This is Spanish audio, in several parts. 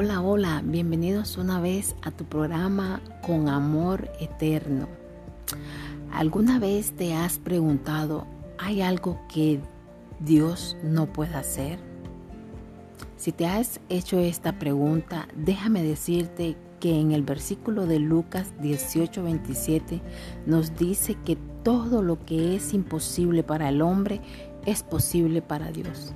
Hola, hola, bienvenidos una vez a tu programa Con Amor Eterno. ¿Alguna vez te has preguntado, ¿hay algo que Dios no puede hacer? Si te has hecho esta pregunta, déjame decirte que en el versículo de Lucas 18:27 nos dice que todo lo que es imposible para el hombre es posible para Dios.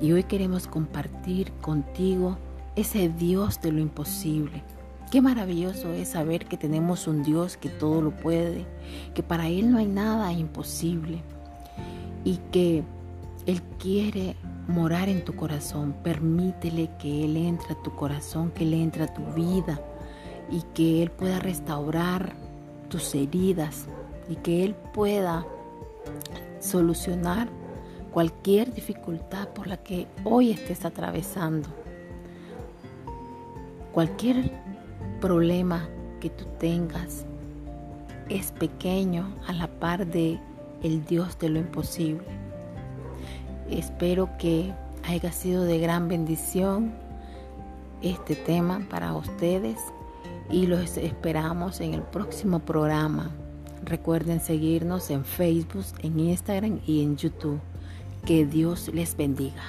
Y hoy queremos compartir contigo ese Dios de lo imposible. Qué maravilloso es saber que tenemos un Dios que todo lo puede, que para Él no hay nada imposible y que Él quiere morar en tu corazón. Permítele que Él entre a tu corazón, que Él entre a tu vida y que Él pueda restaurar tus heridas y que Él pueda solucionar cualquier dificultad por la que hoy estés atravesando. Cualquier problema que tú tengas es pequeño a la par de el Dios de lo imposible. Espero que haya sido de gran bendición este tema para ustedes y los esperamos en el próximo programa. Recuerden seguirnos en Facebook, en Instagram y en YouTube. Que Dios les bendiga.